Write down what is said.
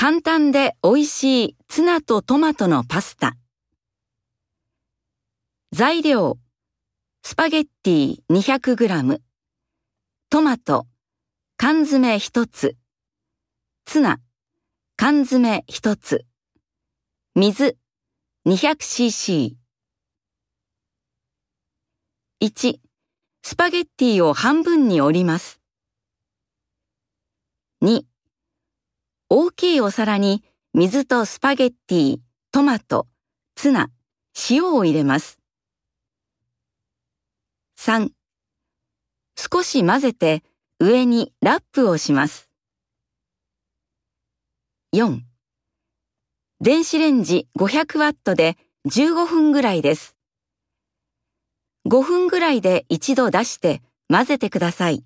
簡単で美味しいツナとトマトのパスタ。材料、スパゲッティ 200g、トマト、缶詰1つ、ツナ、缶詰1つ、水 200cc。1、スパゲッティを半分に折ります。2、大きいお皿に水とスパゲッティ、トマト、ツナ、塩を入れます。3. 少し混ぜて上にラップをします。4. 電子レンジ500ワットで15分ぐらいです。5分ぐらいで一度出して混ぜてください。